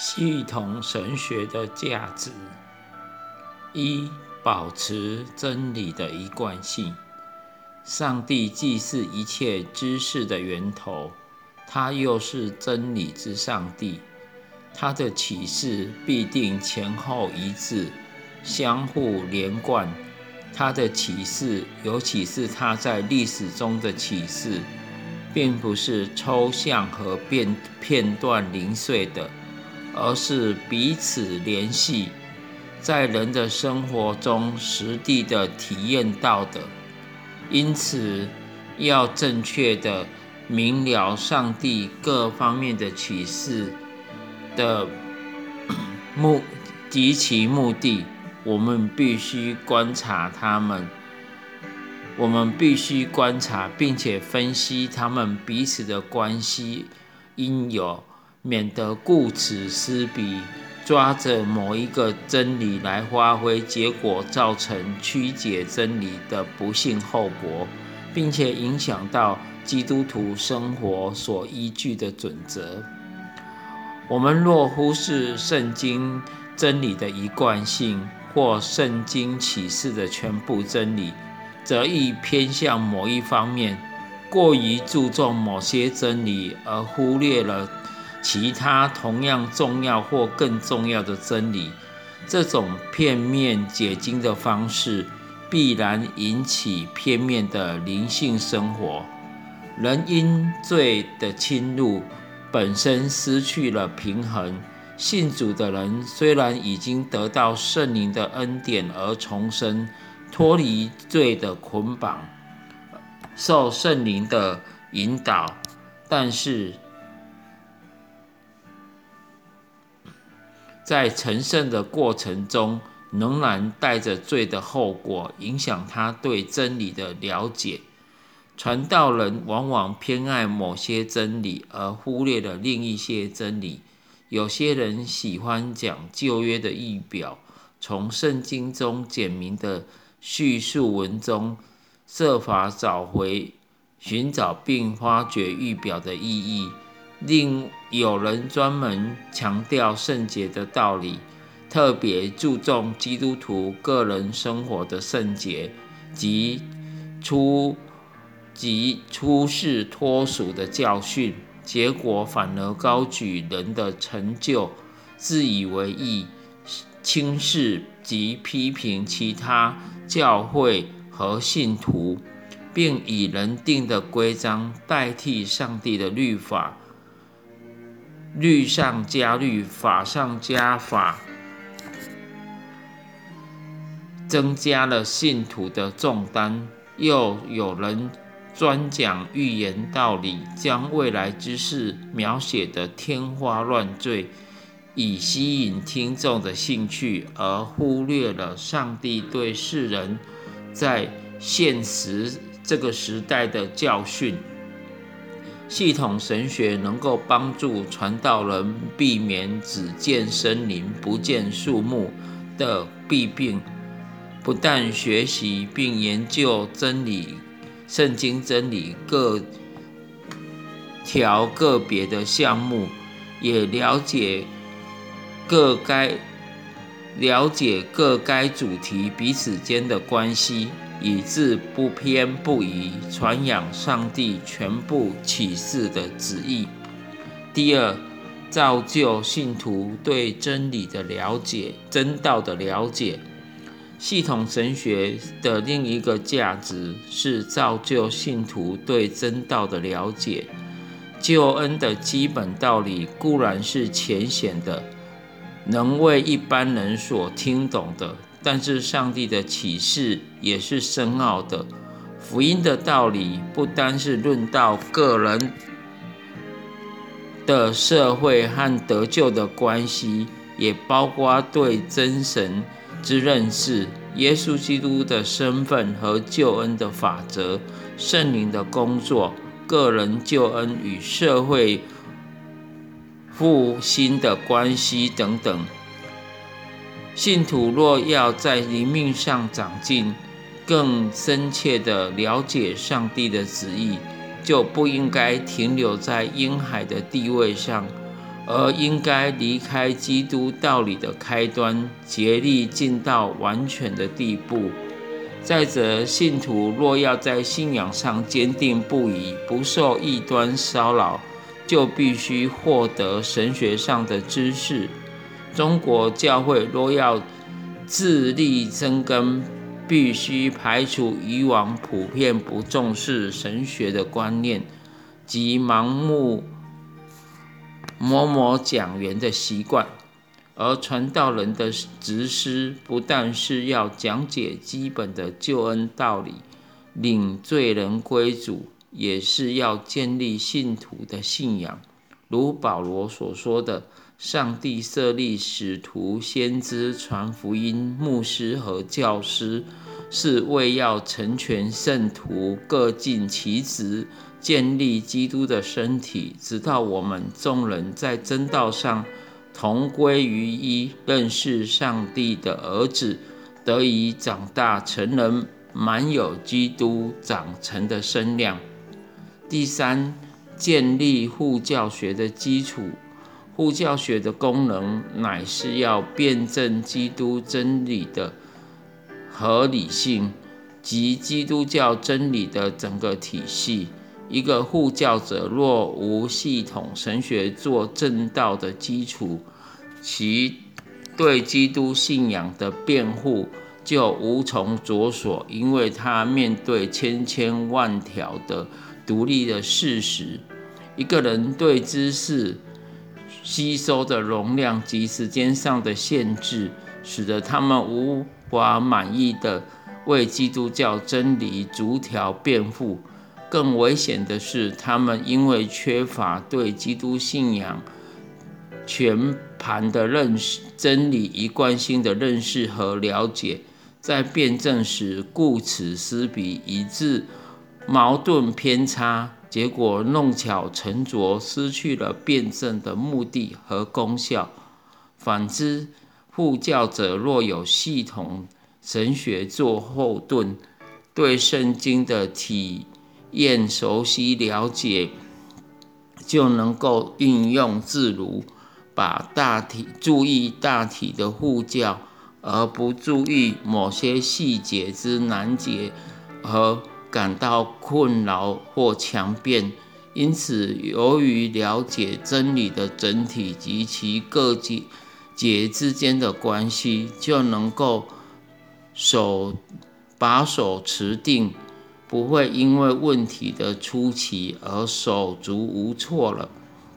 系统神学的价值：一、保持真理的一贯性。上帝既是一切知识的源头，他又是真理之上帝。他的启示必定前后一致，相互连贯。他的启示，尤其是他在历史中的启示，并不是抽象和片片段零碎的。而是彼此联系，在人的生活中实地的体验到的。因此，要正确的明了上帝各方面的启示的目及其目的，我们必须观察他们。我们必须观察并且分析他们彼此的关系应有。免得顾此失彼，抓着某一个真理来发挥，结果造成曲解真理的不幸后果，并且影响到基督徒生活所依据的准则。我们若忽视圣经真理的一贯性，或圣经启示的全部真理，则易偏向某一方面，过于注重某些真理，而忽略了。其他同样重要或更重要的真理，这种片面解经的方式，必然引起片面的灵性生活。人因罪的侵入，本身失去了平衡。信主的人虽然已经得到圣灵的恩典而重生，脱离罪的捆绑，受圣灵的引导，但是。在成圣的过程中，仍然带着罪的后果，影响他对真理的了解。传道人往往偏爱某些真理，而忽略了另一些真理。有些人喜欢讲旧约的预表，从圣经中简明的叙述文中，设法找回、寻找并发掘预表的意义。另有人专门强调圣洁的道理，特别注重基督徒个人生活的圣洁及出及出世脱俗的教训，结果反而高举人的成就，自以为意，轻视及批评其他教会和信徒，并以人定的规章代替上帝的律法。律上加律，法上加法，增加了信徒的重担。又有人专讲预言道理，将未来之事描写的天花乱坠，以吸引听众的兴趣，而忽略了上帝对世人在现实这个时代的教训。系统神学能够帮助传道人避免只见森林不见树木的弊病，不但学习并研究真理、圣经真理各条个别的项目，也了解各该了解各该主题彼此间的关系。以致不偏不倚传扬上帝全部启示的旨意。第二，造就信徒对真理的了解、真道的了解。系统神学的另一个价值是造就信徒对真道的了解。救恩的基本道理固然是浅显的，能为一般人所听懂的。但是上帝的启示也是深奥的，福音的道理不单是论到个人的社会和得救的关系，也包括对真神之认识、耶稣基督的身份和救恩的法则、圣灵的工作、个人救恩与社会复兴的关系等等。信徒若要在灵命上长进，更深切地了解上帝的旨意，就不应该停留在婴孩的地位上，而应该离开基督道理的开端，竭力进到完全的地步。再者，信徒若要在信仰上坚定不移，不受异端骚扰，就必须获得神学上的知识。中国教会若要自力增根，必须排除以往普遍不重视神学的观念及盲目。某某讲员的习惯，而传道人的职师不但是要讲解基本的救恩道理，领罪人归主，也是要建立信徒的信仰。如保罗所说的：“上帝设立使徒、先知、传福音、牧师和教师，是为要成全圣徒，各尽其职。”建立基督的身体，直到我们众人在真道上同归于一，认识上帝的儿子，得以长大成人，满有基督长成的身量。第三，建立护教学的基础。护教学的功能，乃是要辩证基督真理的合理性及基督教真理的整个体系。一个护教者若无系统神学做正道的基础，其对基督信仰的辩护就无从着手，因为他面对千千万条的独立的事实。一个人对知识吸收的容量及时间上的限制，使得他们无法满意的为基督教真理逐条辩护。更危险的是，他们因为缺乏对基督信仰全盘的认识、真理一贯性的认识和了解，在辩证时顾此失彼，以致矛盾偏差，结果弄巧成拙，失去了辩证的目的和功效。反之，护教者若有系统神学做后盾，对圣经的体。验熟悉了解，就能够运用自如，把大体注意大体的护教，而不注意某些细节之难解，和感到困扰或强辩。因此，由于了解真理的整体及其各节节之间的关系，就能够手把手持定。不会因为问题的出奇而手足无措了。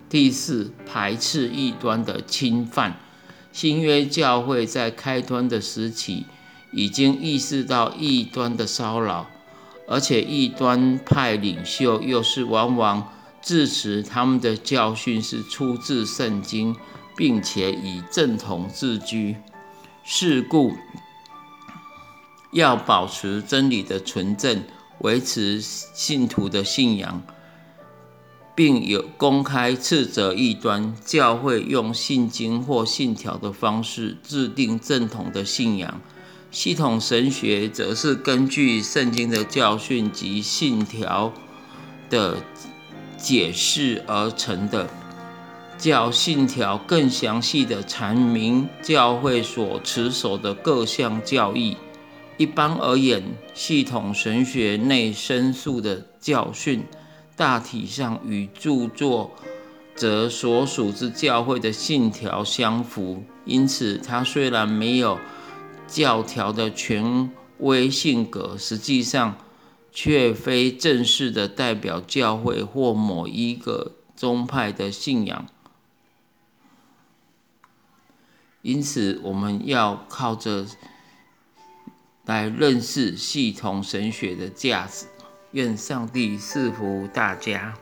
第四，排斥异端的侵犯。新约教会在开端的时期已经意识到异端的骚扰，而且异端派领袖又是往往自持他们的教训是出自圣经，并且以正统自居。是故，要保持真理的纯正。维持信徒的信仰，并有公开斥责异端。教会用信经或信条的方式制定正统的信仰系统，神学则是根据圣经的教训及信条的解释而成的。教信条更详细的阐明教会所持守的各项教义。一般而言，系统神学内申诉的教训，大体上与著作者所属之教会的信条相符。因此，它虽然没有教条的权威性格，实际上却非正式的代表教会或某一个宗派的信仰。因此，我们要靠着。来认识系统神学的价值。愿上帝赐福大家。